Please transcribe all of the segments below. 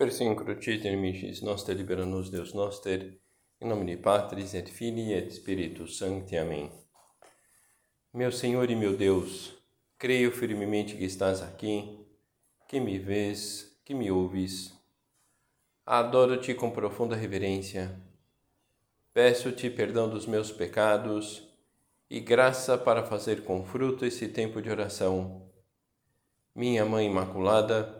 Persincrucite micis noster libera nos Deus noster, em nome de Patris et Filii et Spiritus Sancti. Amém. Meu Senhor e meu Deus, creio firmemente que estás aqui, que me vês, que me ouves. Adoro-te com profunda reverência. Peço-te perdão dos meus pecados e graça para fazer com fruto esse tempo de oração. Minha Mãe Imaculada,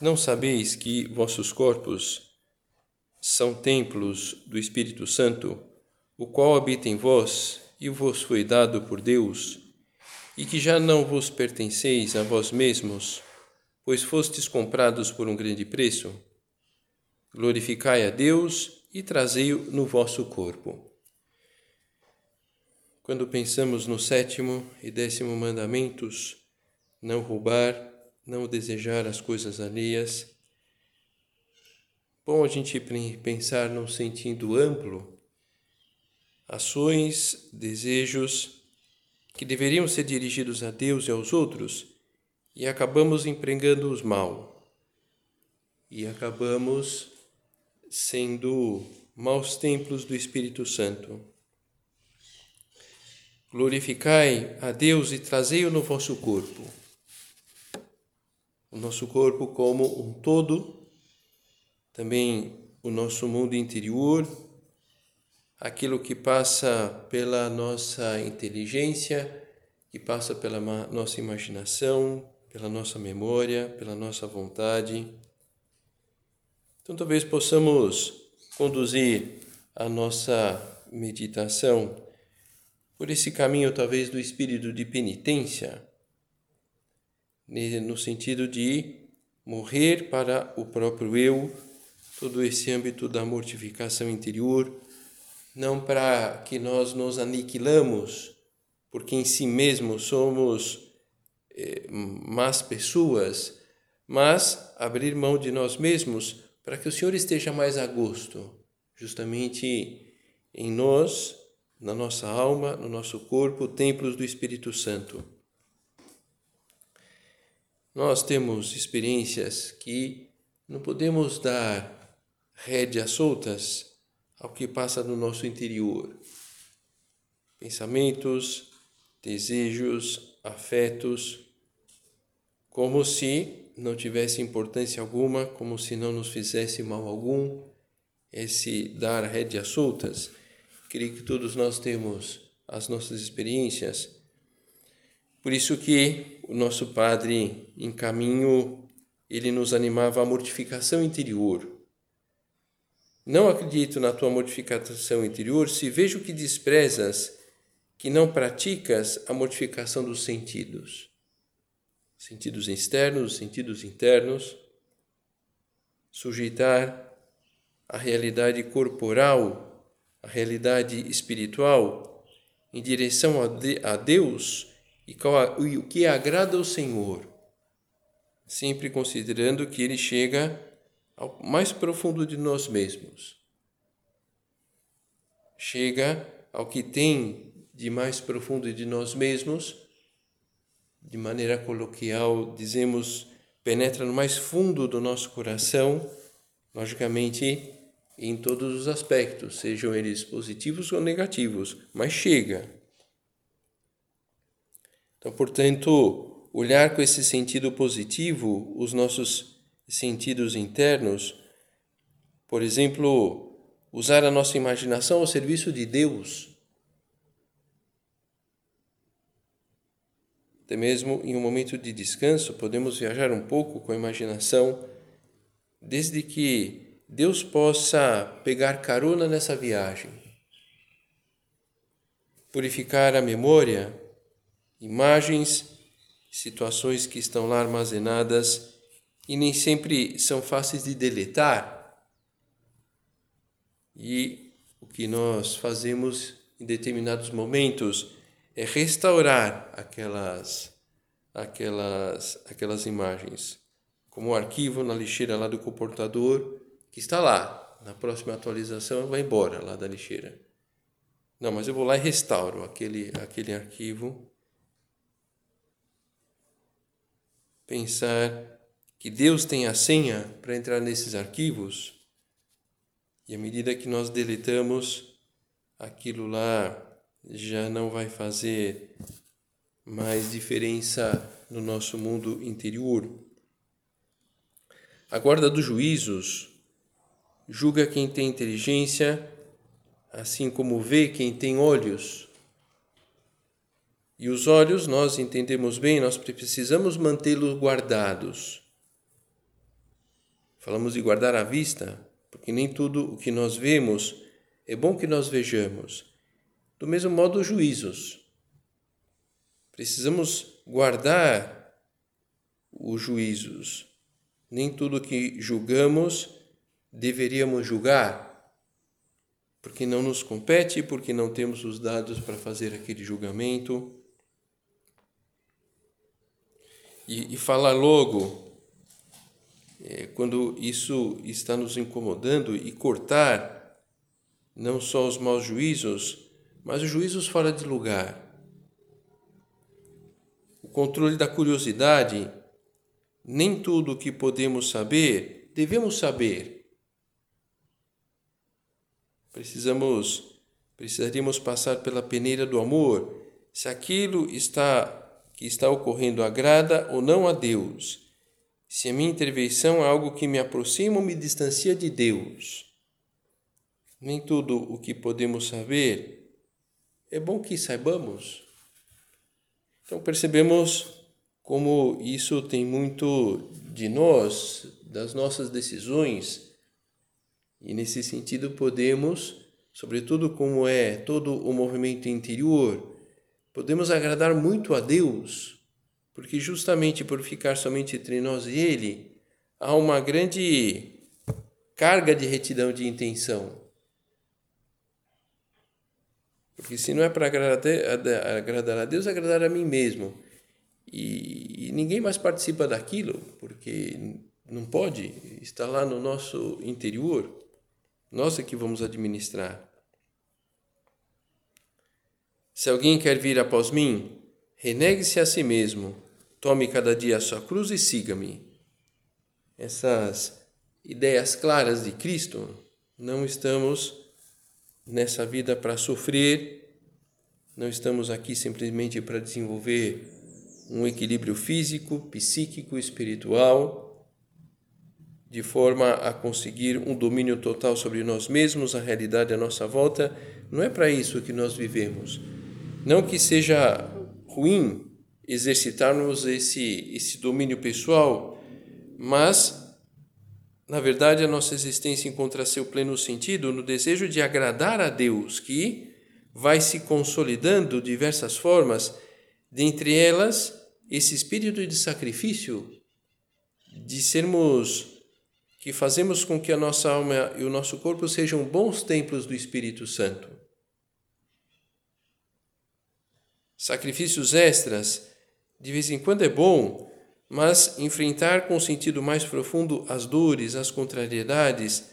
não sabeis que vossos corpos são templos do Espírito Santo, o qual habita em vós e vos foi dado por Deus, e que já não vos pertenceis a vós mesmos, pois fostes comprados por um grande preço? Glorificai a Deus e trazei-o no vosso corpo. Quando pensamos no sétimo e décimo mandamentos, não roubar, não desejar as coisas alheias. Bom a gente pensar num sentido amplo, ações, desejos que deveriam ser dirigidos a Deus e aos outros e acabamos empregando-os mal. E acabamos sendo maus templos do Espírito Santo. Glorificai a Deus e trazei-o no vosso corpo o nosso corpo como um todo, também o nosso mundo interior, aquilo que passa pela nossa inteligência, que passa pela nossa imaginação, pela nossa memória, pela nossa vontade. Então, talvez possamos conduzir a nossa meditação por esse caminho, talvez, do espírito de penitência no sentido de morrer para o próprio eu, todo esse âmbito da mortificação interior, não para que nós nos aniquilamos, porque em si mesmos somos eh, más pessoas, mas abrir mão de nós mesmos para que o Senhor esteja mais a gosto, justamente em nós, na nossa alma, no nosso corpo, templos do Espírito Santo. Nós temos experiências que não podemos dar rédeas soltas ao que passa no nosso interior. Pensamentos, desejos, afetos, como se não tivesse importância alguma, como se não nos fizesse mal algum, esse dar rédeas soltas. Creio que todos nós temos as nossas experiências por isso que o nosso Padre, em caminho, ele nos animava à mortificação interior. Não acredito na tua mortificação interior se vejo que desprezas, que não praticas a mortificação dos sentidos. Sentidos externos, sentidos internos. Sujeitar a realidade corporal, a realidade espiritual, em direção a Deus e, o que agrada ao Senhor, sempre considerando que Ele chega ao mais profundo de nós mesmos. Chega ao que tem de mais profundo de nós mesmos, de maneira coloquial, dizemos, penetra no mais fundo do nosso coração, logicamente em todos os aspectos, sejam eles positivos ou negativos, mas chega então, portanto, olhar com esse sentido positivo os nossos sentidos internos, por exemplo, usar a nossa imaginação ao serviço de Deus. Até mesmo em um momento de descanso, podemos viajar um pouco com a imaginação, desde que Deus possa pegar carona nessa viagem, purificar a memória imagens, situações que estão lá armazenadas e nem sempre são fáceis de deletar. E o que nós fazemos em determinados momentos é restaurar aquelas aquelas aquelas imagens, como o arquivo na lixeira lá do comportador que está lá. Na próxima atualização vai embora lá da lixeira. Não, mas eu vou lá e restauro aquele aquele arquivo. Pensar que Deus tem a senha para entrar nesses arquivos. E à medida que nós deletamos aquilo lá já não vai fazer mais diferença no nosso mundo interior. A guarda dos juízos julga quem tem inteligência, assim como vê quem tem olhos. E os olhos, nós entendemos bem, nós precisamos mantê-los guardados. Falamos de guardar a vista, porque nem tudo o que nós vemos é bom que nós vejamos. Do mesmo modo, os juízos. Precisamos guardar os juízos. Nem tudo que julgamos deveríamos julgar, porque não nos compete, porque não temos os dados para fazer aquele julgamento. E, e falar logo, é, quando isso está nos incomodando, e cortar não só os maus juízos, mas os juízos fora de lugar. O controle da curiosidade, nem tudo o que podemos saber, devemos saber. Precisamos, precisaríamos passar pela peneira do amor, se aquilo está que está ocorrendo agrada ou não a Deus. Se a minha intervenção é algo que me aproxima ou me distancia de Deus. Nem tudo o que podemos saber é bom que saibamos. Então percebemos como isso tem muito de nós, das nossas decisões, e nesse sentido podemos, sobretudo como é todo o movimento interior, podemos agradar muito a Deus, porque justamente por ficar somente entre nós e Ele, há uma grande carga de retidão de intenção. Porque se não é para agradar, a Deus, é agradar a mim mesmo. E, e ninguém mais participa daquilo, porque não pode, está lá no nosso interior. Nós é que vamos administrar. Se alguém quer vir após mim, renegue-se a si mesmo, tome cada dia a sua cruz e siga-me. Essas ideias claras de Cristo, não estamos nessa vida para sofrer, não estamos aqui simplesmente para desenvolver um equilíbrio físico, psíquico, espiritual, de forma a conseguir um domínio total sobre nós mesmos, a realidade à nossa volta. Não é para isso que nós vivemos. Não que seja ruim exercitarmos esse, esse domínio pessoal, mas na verdade, a nossa existência encontra seu pleno sentido no desejo de agradar a Deus, que vai se consolidando diversas formas, dentre elas esse espírito de sacrifício, de sermos que fazemos com que a nossa alma e o nosso corpo sejam bons templos do Espírito Santo. Sacrifícios extras, de vez em quando é bom, mas enfrentar com sentido mais profundo as dores, as contrariedades,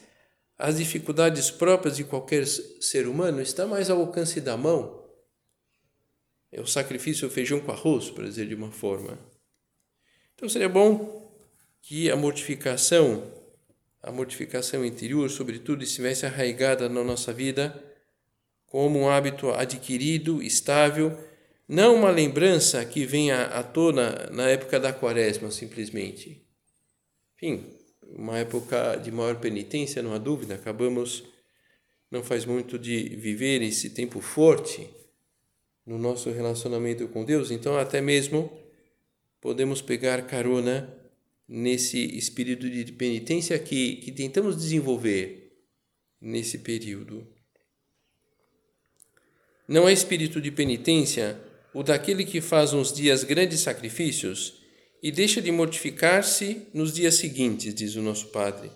as dificuldades próprias de qualquer ser humano está mais ao alcance da mão. É o sacrifício feijão com arroz, para dizer de uma forma. Então seria bom que a mortificação, a mortificação interior, sobretudo, estivesse arraigada na nossa vida como um hábito adquirido, estável, não uma lembrança que venha à tona na época da quaresma, simplesmente. Enfim, uma época de maior penitência, não há dúvida. Acabamos, não faz muito, de viver esse tempo forte no nosso relacionamento com Deus. Então, até mesmo podemos pegar carona nesse espírito de penitência que, que tentamos desenvolver nesse período. Não é espírito de penitência o daquele que faz uns dias grandes sacrifícios e deixa de mortificar-se nos dias seguintes, diz o nosso Padre.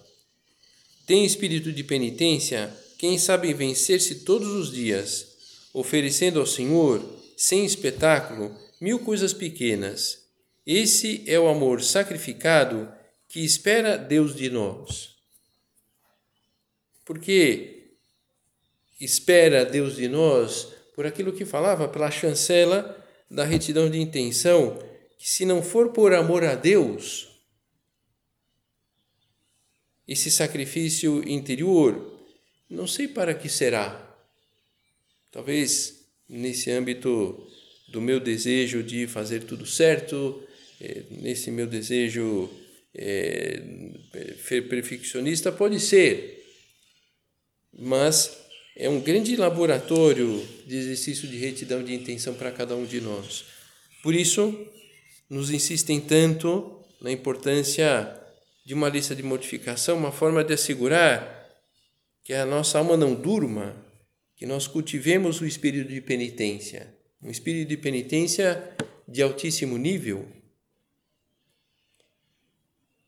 Tem espírito de penitência quem sabe vencer-se todos os dias, oferecendo ao Senhor, sem espetáculo, mil coisas pequenas. Esse é o amor sacrificado que espera Deus de nós. Porque espera Deus de nós por aquilo que falava pela chancela da retidão de intenção, que se não for por amor a Deus, esse sacrifício interior, não sei para que será. Talvez nesse âmbito do meu desejo de fazer tudo certo, eh, nesse meu desejo é, perfeccionista, pode ser, mas é um grande laboratório de exercício de retidão de intenção para cada um de nós. Por isso, nos insistem tanto na importância de uma lista de mortificação, uma forma de assegurar que a nossa alma não durma, que nós cultivemos o espírito de penitência, um espírito de penitência de altíssimo nível.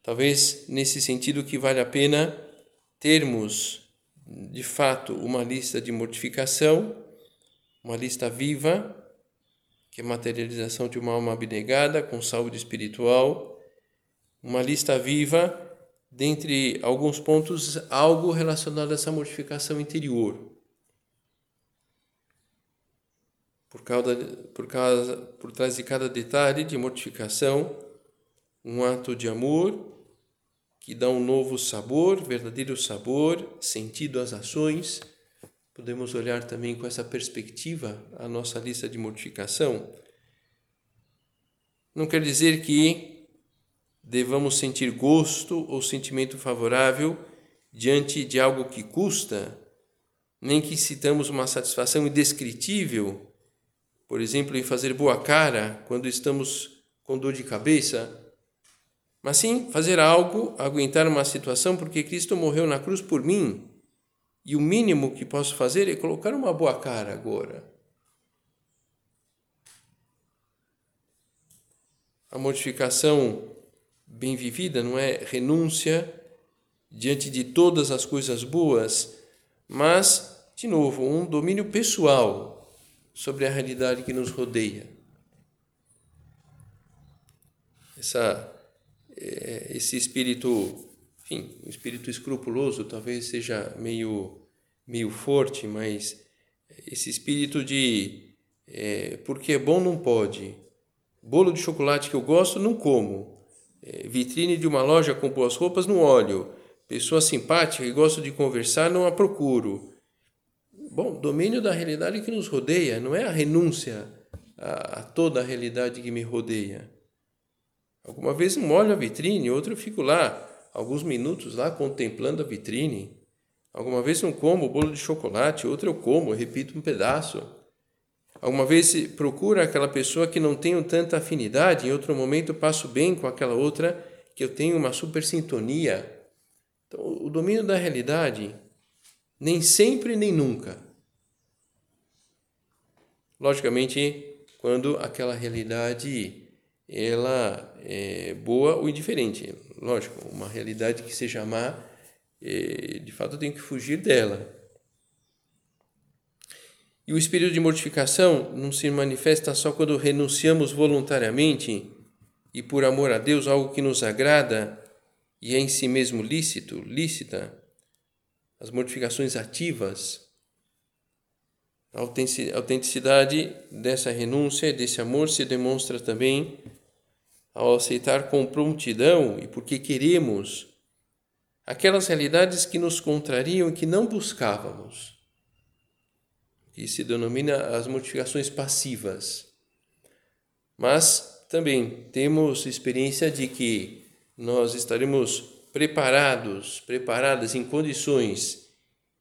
Talvez nesse sentido que vale a pena termos de fato uma lista de mortificação, uma lista viva, que é materialização de uma alma abnegada com saúde espiritual, uma lista viva dentre alguns pontos algo relacionado a essa mortificação interior. Por causa, por causa, por trás de cada detalhe de mortificação, um ato de amor que dá um novo sabor, verdadeiro sabor, sentido às ações. Podemos olhar também com essa perspectiva a nossa lista de mortificação. Não quer dizer que devamos sentir gosto ou sentimento favorável diante de algo que custa, nem que citamos uma satisfação indescritível, por exemplo, em fazer boa cara quando estamos com dor de cabeça, mas sim fazer algo, aguentar uma situação porque Cristo morreu na cruz por mim. E o mínimo que posso fazer é colocar uma boa cara agora. A mortificação bem vivida não é renúncia diante de todas as coisas boas, mas, de novo, um domínio pessoal sobre a realidade que nos rodeia. Essa, esse espírito, enfim, um espírito escrupuloso talvez seja meio, meio forte, mas esse espírito de é, porque é bom não pode, bolo de chocolate que eu gosto não como, é, vitrine de uma loja com boas roupas não olho. Pessoa simpática e gosto de conversar não a procuro. Bom, domínio da realidade que nos rodeia, não é a renúncia a, a toda a realidade que me rodeia. Alguma vez não olho a vitrine, outra eu fico lá, alguns minutos lá contemplando a vitrine. Alguma vez não como o bolo de chocolate, outra eu como, eu repito um pedaço. Alguma vez procura aquela pessoa que não tenho tanta afinidade, em outro momento passo bem com aquela outra que eu tenho uma super sintonia. Então, o domínio da realidade, nem sempre nem nunca. Logicamente, quando aquela realidade ela é boa ou indiferente. Lógico, uma realidade que seja má, é, de fato eu tenho que fugir dela. E o espírito de mortificação não se manifesta só quando renunciamos voluntariamente e por amor a Deus algo que nos agrada e é em si mesmo lícito, lícita. As mortificações ativas, a autenticidade dessa renúncia desse amor se demonstra também ao aceitar com prontidão e porque queremos aquelas realidades que nos contrariam e que não buscávamos que se denomina as modificações passivas. Mas também temos experiência de que nós estaremos preparados, preparadas em condições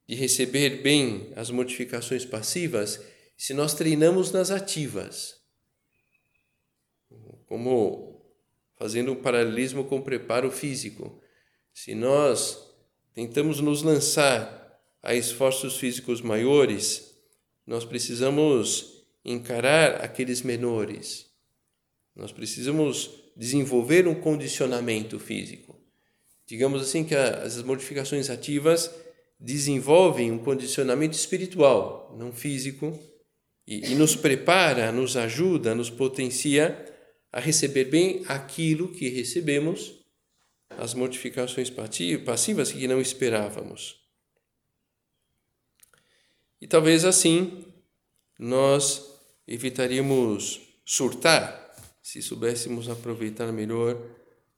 de receber bem as modificações passivas se nós treinamos nas ativas. Como fazendo um paralelismo com o preparo físico. Se nós tentamos nos lançar a esforços físicos maiores, nós precisamos encarar aqueles menores. Nós precisamos desenvolver um condicionamento físico. Digamos assim que as modificações ativas desenvolvem um condicionamento espiritual, não físico, e, e nos prepara, nos ajuda, nos potencia a receber bem aquilo que recebemos, as mortificações passivas que não esperávamos. E talvez assim nós evitaríamos surtar se soubéssemos aproveitar melhor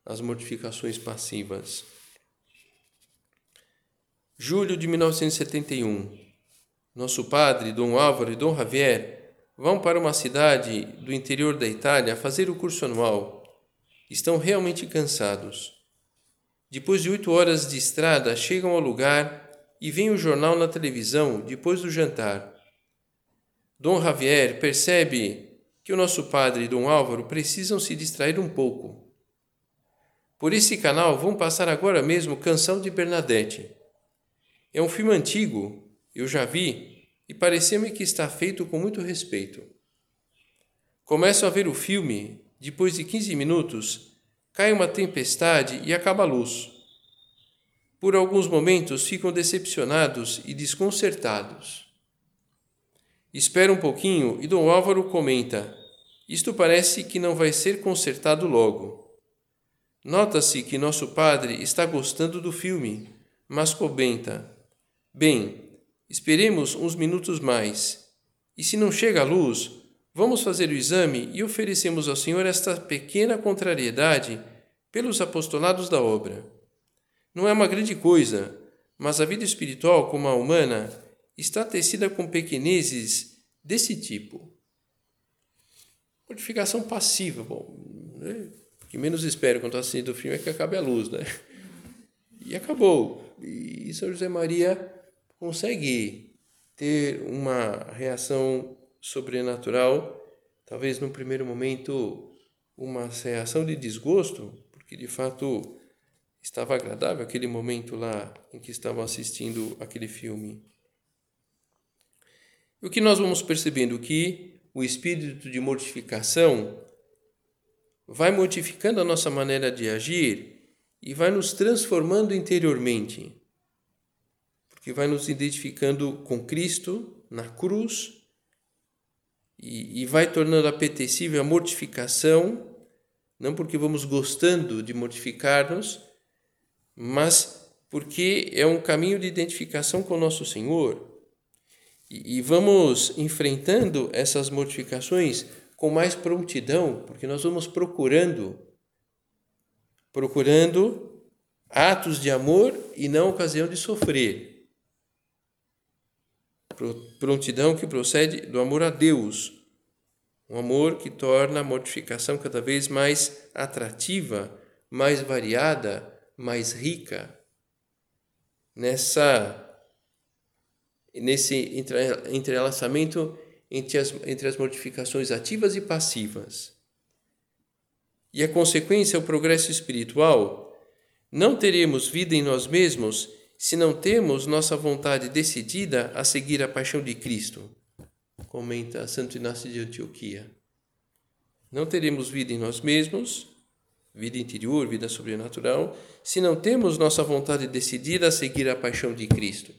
as mortificações passivas. Julho de 1971. Nosso padre, Dom Álvaro e Dom Javier, vão para uma cidade do interior da Itália fazer o curso anual. Estão realmente cansados. Depois de oito horas de estrada, chegam ao lugar e veem o jornal na televisão depois do jantar. Dom Javier percebe que o nosso padre e Dom Álvaro precisam se distrair um pouco. Por esse canal vão passar agora mesmo Canção de Bernadette. É um filme antigo, eu já vi, e pareceu-me que está feito com muito respeito. Começo a ver o filme, depois de 15 minutos, cai uma tempestade e acaba a luz. Por alguns momentos ficam decepcionados e desconcertados. Espera um pouquinho e Dom Álvaro comenta: Isto parece que não vai ser consertado logo. Nota-se que nosso padre está gostando do filme, mas comenta: Bem, esperemos uns minutos mais. E se não chega a luz, vamos fazer o exame e oferecemos ao Senhor esta pequena contrariedade pelos apostolados da obra. Não é uma grande coisa, mas a vida espiritual, como a humana, está tecida com pequenezes desse tipo. Mortificação passiva, bom, né? o que menos espero quando estou assistindo o filme é que acabe a luz, né? E acabou. E São José Maria consegue ter uma reação sobrenatural, talvez no primeiro momento uma reação de desgosto, porque de fato estava agradável aquele momento lá em que estavam assistindo aquele filme. E o que nós vamos percebendo que o espírito de mortificação vai modificando a nossa maneira de agir e vai nos transformando interiormente porque vai nos identificando com Cristo na cruz e, e vai tornando apetecível a mortificação, não porque vamos gostando de mortificar-nos, mas porque é um caminho de identificação com o nosso Senhor. E, e vamos enfrentando essas mortificações com mais prontidão, porque nós vamos procurando, procurando atos de amor e não ocasião de sofrer prontidão que procede do amor a Deus, um amor que torna a mortificação cada vez mais atrativa, mais variada, mais rica. Nessa nesse entrelaçamento entre as, entre as mortificações ativas e passivas. E a consequência é o progresso espiritual. Não teremos vida em nós mesmos se não temos nossa vontade decidida a seguir a paixão de Cristo, comenta Santo Inácio de Antioquia. Não teremos vida em nós mesmos, vida interior, vida sobrenatural, se não temos nossa vontade decidida a seguir a paixão de Cristo.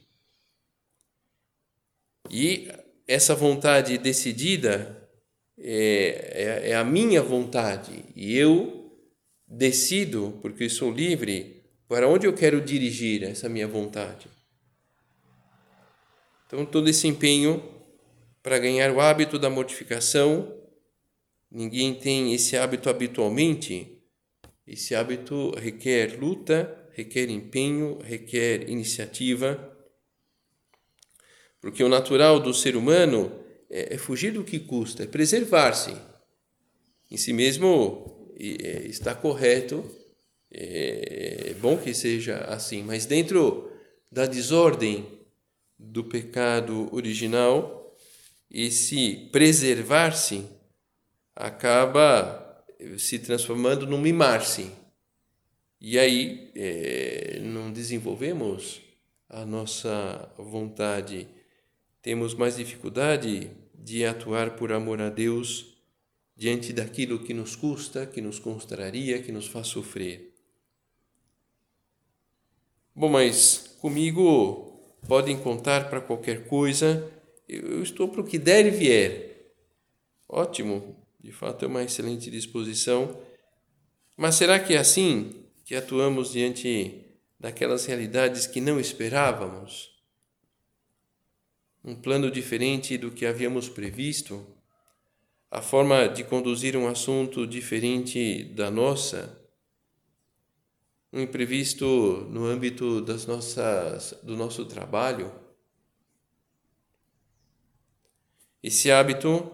E essa vontade decidida é, é, é a minha vontade, e eu decido, porque sou livre, para onde eu quero dirigir essa minha vontade? Então, todo esse empenho para ganhar o hábito da mortificação, ninguém tem esse hábito habitualmente. Esse hábito requer luta, requer empenho, requer iniciativa. Porque o natural do ser humano é, é fugir do que custa, é preservar-se. Em si mesmo é, está correto é bom que seja assim, mas dentro da desordem do pecado original, esse preservar-se acaba se transformando num mimar-se. E aí é, não desenvolvemos a nossa vontade, temos mais dificuldade de atuar por amor a Deus diante daquilo que nos custa, que nos constraria, que nos faz sofrer. Bom, mas comigo podem contar para qualquer coisa, eu estou para o que der e vier. Ótimo, de fato é uma excelente disposição. Mas será que é assim que atuamos diante daquelas realidades que não esperávamos? Um plano diferente do que havíamos previsto? A forma de conduzir um assunto diferente da nossa? Um imprevisto no âmbito das nossas, do nosso trabalho? esse hábito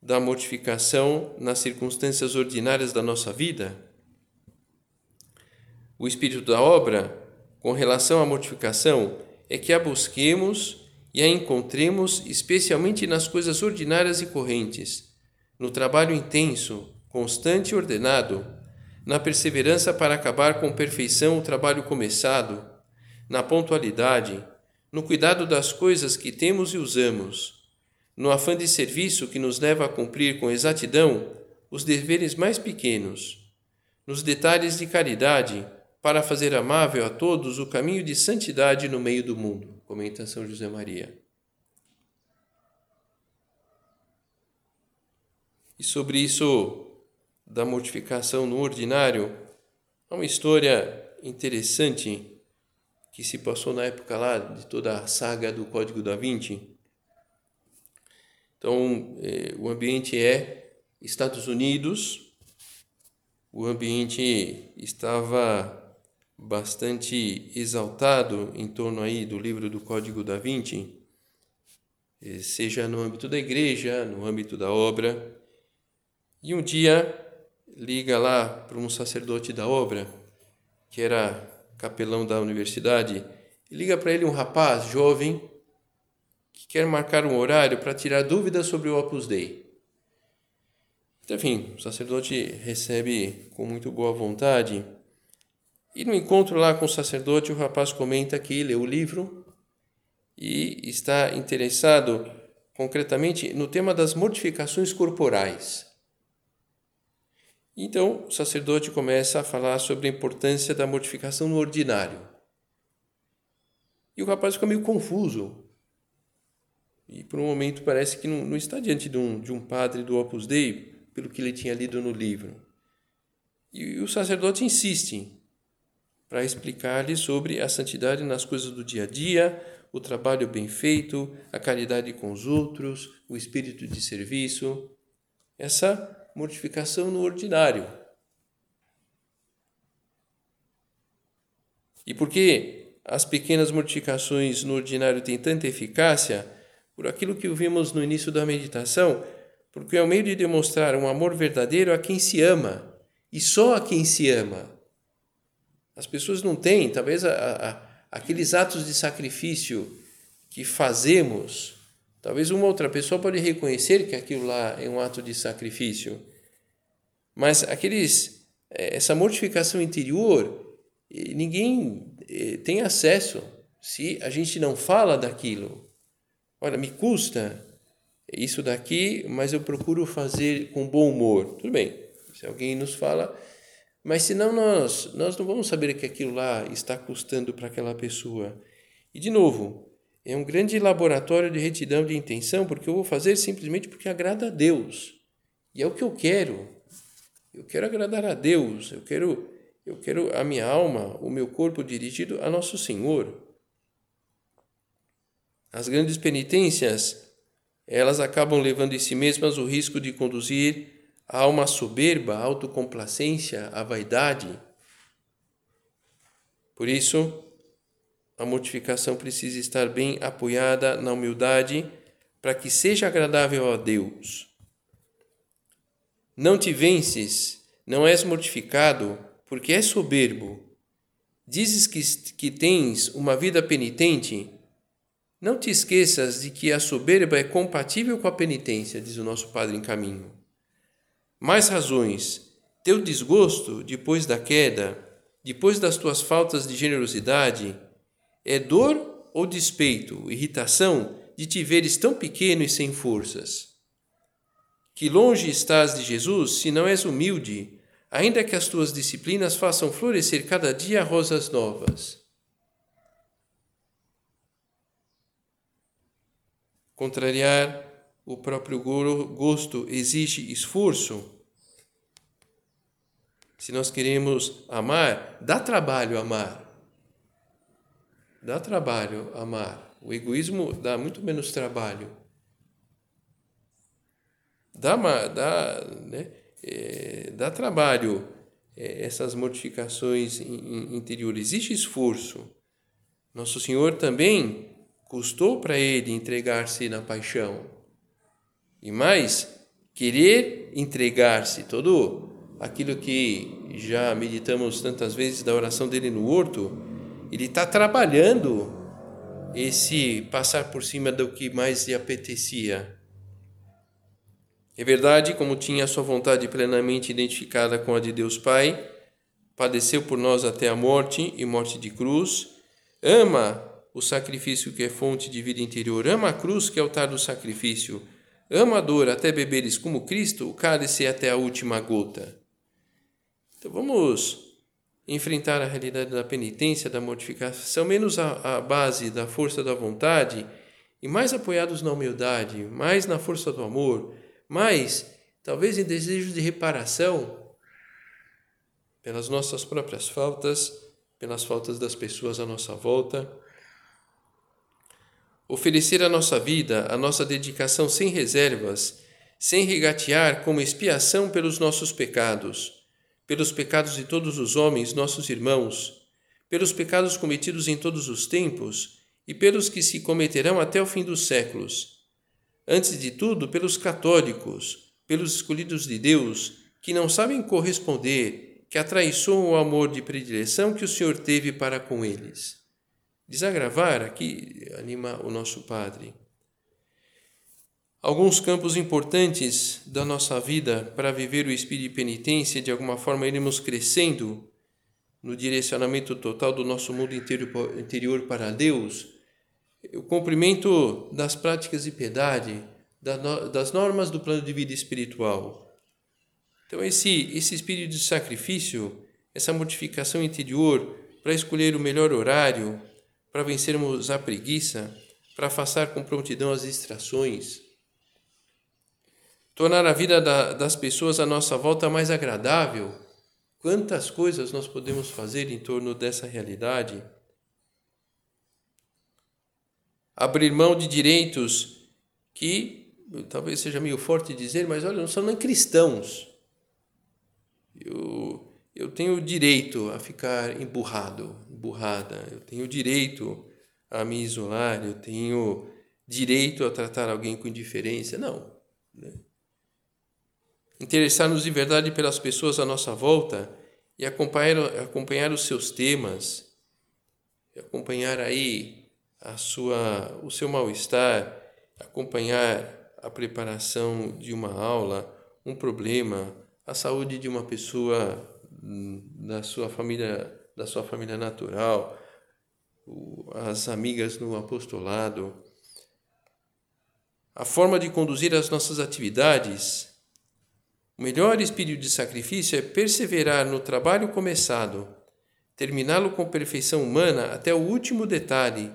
da mortificação nas circunstâncias ordinárias da nossa vida. O espírito da obra, com relação à mortificação, é que a busquemos e a encontremos especialmente nas coisas ordinárias e correntes, no trabalho intenso, constante e ordenado, na perseverança para acabar com perfeição o trabalho começado, na pontualidade, no cuidado das coisas que temos e usamos no afã de serviço que nos leva a cumprir com exatidão os deveres mais pequenos, nos detalhes de caridade, para fazer amável a todos o caminho de santidade no meio do mundo. Comenta São José Maria. E sobre isso da mortificação no ordinário, há uma história interessante que se passou na época lá de toda a saga do Código da Vinci então, eh, o ambiente é Estados Unidos, o ambiente estava bastante exaltado em torno aí do livro do Código da Vinci, eh, seja no âmbito da igreja, no âmbito da obra. E um dia liga lá para um sacerdote da obra, que era capelão da universidade, e liga para ele um rapaz jovem que quer marcar um horário para tirar dúvidas sobre o Opus Dei. Então, enfim, o sacerdote recebe com muito boa vontade. E no encontro lá com o sacerdote, o rapaz comenta que leu o livro e está interessado concretamente no tema das mortificações corporais. Então, o sacerdote começa a falar sobre a importância da mortificação no ordinário. E o rapaz fica meio confuso, e por um momento parece que não, não está diante de um, de um padre do Opus Dei, pelo que ele tinha lido no livro. E, e o sacerdote insiste para explicar-lhe sobre a santidade nas coisas do dia a dia, o trabalho bem feito, a caridade com os outros, o espírito de serviço, essa mortificação no ordinário. E porque as pequenas mortificações no ordinário têm tanta eficácia, por aquilo que ouvimos no início da meditação, porque é o meio de demonstrar um amor verdadeiro a quem se ama e só a quem se ama. As pessoas não têm, talvez, a, a, aqueles atos de sacrifício que fazemos. Talvez uma outra pessoa pode reconhecer que aquilo lá é um ato de sacrifício, mas aqueles, eh, essa mortificação interior, ninguém eh, tem acesso se a gente não fala daquilo. Olha, me custa isso daqui, mas eu procuro fazer com bom humor. Tudo bem, se alguém nos fala, mas senão nós, nós não vamos saber que aquilo lá está custando para aquela pessoa. E de novo, é um grande laboratório de retidão de intenção, porque eu vou fazer simplesmente porque agrada a Deus. E é o que eu quero. Eu quero agradar a Deus, eu quero eu quero a minha alma, o meu corpo dirigido a nosso Senhor. As grandes penitências, elas acabam levando em si mesmas o risco de conduzir a alma soberba, a autocomplacência, a vaidade. Por isso, a mortificação precisa estar bem apoiada na humildade para que seja agradável a Deus. Não te vences, não és mortificado, porque és soberbo. Dizes que, que tens uma vida penitente, não te esqueças de que a soberba é compatível com a penitência, diz o nosso Padre em caminho. Mais razões. Teu desgosto depois da queda, depois das tuas faltas de generosidade, é dor ou despeito, irritação de te veres tão pequeno e sem forças? Que longe estás de Jesus se não és humilde, ainda que as tuas disciplinas façam florescer cada dia rosas novas. contrariar o próprio gosto exige esforço. Se nós queremos amar, dá trabalho amar. Dá trabalho amar. O egoísmo dá muito menos trabalho. Dá, dá, né, é, dá trabalho é, essas mortificações interiores. Existe esforço. Nosso Senhor também custou para ele entregar-se na paixão. E mais, querer entregar-se, todo aquilo que já meditamos tantas vezes da oração dele no horto, ele está trabalhando esse passar por cima do que mais lhe apetecia. É verdade, como tinha a sua vontade plenamente identificada com a de Deus Pai, padeceu por nós até a morte e morte de cruz, ama o sacrifício que é fonte de vida interior, ama a cruz que é altar do sacrifício, ama a dor até beberes como Cristo, o cálice até a última gota. Então vamos enfrentar a realidade da penitência, da mortificação, menos a, a base da força da vontade e mais apoiados na humildade, mais na força do amor, mais talvez em desejo de reparação pelas nossas próprias faltas, pelas faltas das pessoas à nossa volta. Oferecer a nossa vida, a nossa dedicação sem reservas, sem regatear como expiação pelos nossos pecados, pelos pecados de todos os homens, nossos irmãos, pelos pecados cometidos em todos os tempos e pelos que se cometerão até o fim dos séculos. Antes de tudo, pelos católicos, pelos escolhidos de Deus, que não sabem corresponder, que atraiçoam o amor de predileção que o Senhor teve para com eles desagravar, aqui anima o nosso Padre. Alguns campos importantes da nossa vida para viver o espírito de penitência, de alguma forma iremos crescendo no direcionamento total do nosso mundo interior para Deus, o cumprimento das práticas de piedade, das normas do plano de vida espiritual. Então, esse, esse espírito de sacrifício, essa mortificação interior para escolher o melhor horário, para vencermos a preguiça, para afastar com prontidão as distrações, tornar a vida da, das pessoas à nossa volta mais agradável. Quantas coisas nós podemos fazer em torno dessa realidade? Abrir mão de direitos que talvez seja meio forte dizer, mas olha, não são nem cristãos. Eu, eu tenho direito a ficar emburrado, emburrada, eu tenho direito a me isolar, eu tenho direito a tratar alguém com indiferença. Não. Né? Interessar-nos de verdade pelas pessoas à nossa volta e acompanhar, acompanhar os seus temas, acompanhar aí a sua, o seu mal-estar, acompanhar a preparação de uma aula, um problema, a saúde de uma pessoa da sua família, da sua família natural, as amigas no apostolado, a forma de conduzir as nossas atividades. O melhor espírito de sacrifício é perseverar no trabalho começado, terminá-lo com perfeição humana até o último detalhe,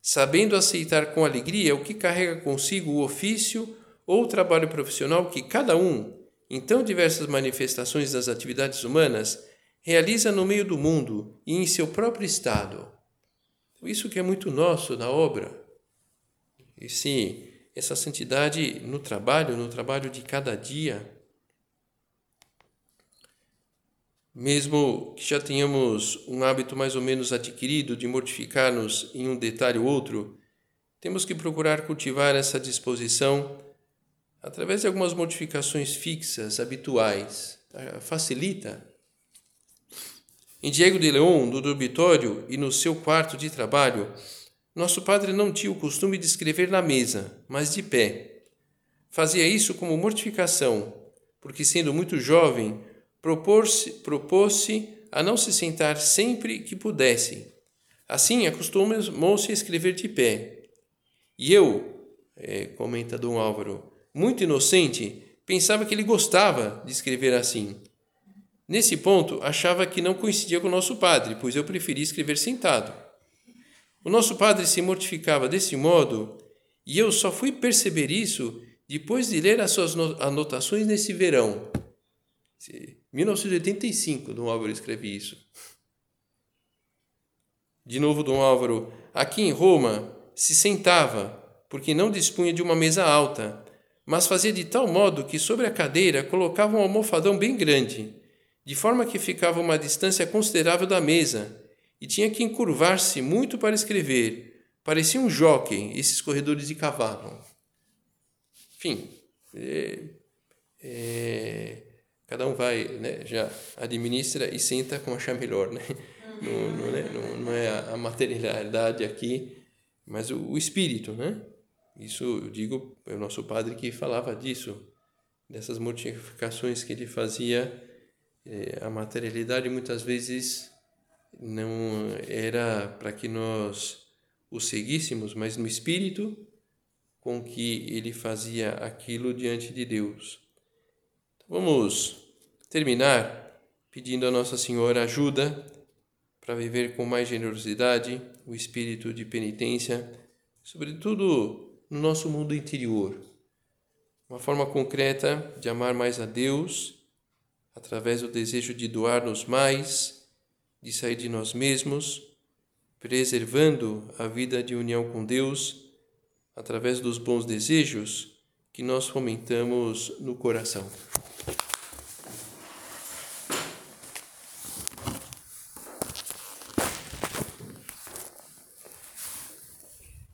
sabendo aceitar com alegria o que carrega consigo o ofício ou o trabalho profissional que cada um, em tão diversas manifestações das atividades humanas, realiza no meio do mundo e em seu próprio estado. Isso que é muito nosso na obra. Esse, essa santidade no trabalho, no trabalho de cada dia. Mesmo que já tenhamos um hábito mais ou menos adquirido de mortificar-nos em um detalhe ou outro, temos que procurar cultivar essa disposição através de algumas modificações fixas, habituais, facilita. Em Diego de León, no dormitório e no seu quarto de trabalho, nosso padre não tinha o costume de escrever na mesa, mas de pé. Fazia isso como mortificação, porque, sendo muito jovem, propôs-se propôs a não se sentar sempre que pudesse. Assim, acostumou-se a escrever de pé. E eu, é, comenta Dom Álvaro, muito inocente, pensava que ele gostava de escrever assim. Nesse ponto, achava que não coincidia com o nosso padre, pois eu preferia escrever sentado. O nosso padre se mortificava desse modo E eu só fui perceber isso depois de ler as suas anotações nesse verão. 1985, Dom Álvaro escreve isso. De novo, Dom Álvaro, aqui em Roma, se sentava, porque não dispunha de uma mesa alta, mas fazia de tal modo que sobre a cadeira colocava um almofadão bem grande, de forma que ficava uma distância considerável da mesa, e tinha que encurvar-se muito para escrever. Parecia um jockey, esses corredores de cavalo. Enfim, é, é, cada um vai, né, já administra e senta como achar melhor, né? Não, não, é, não, não é a materialidade aqui, mas o, o espírito, né? Isso eu digo, é o nosso padre que falava disso, dessas mortificações que ele fazia. É, a materialidade muitas vezes não era para que nós o seguíssemos, mas no espírito com que ele fazia aquilo diante de Deus. Vamos terminar pedindo a Nossa Senhora ajuda para viver com mais generosidade o espírito de penitência, sobretudo no nosso mundo interior. Uma forma concreta de amar mais a Deus, através do desejo de doar-nos mais, de sair de nós mesmos, preservando a vida de união com Deus, através dos bons desejos que nós fomentamos no coração.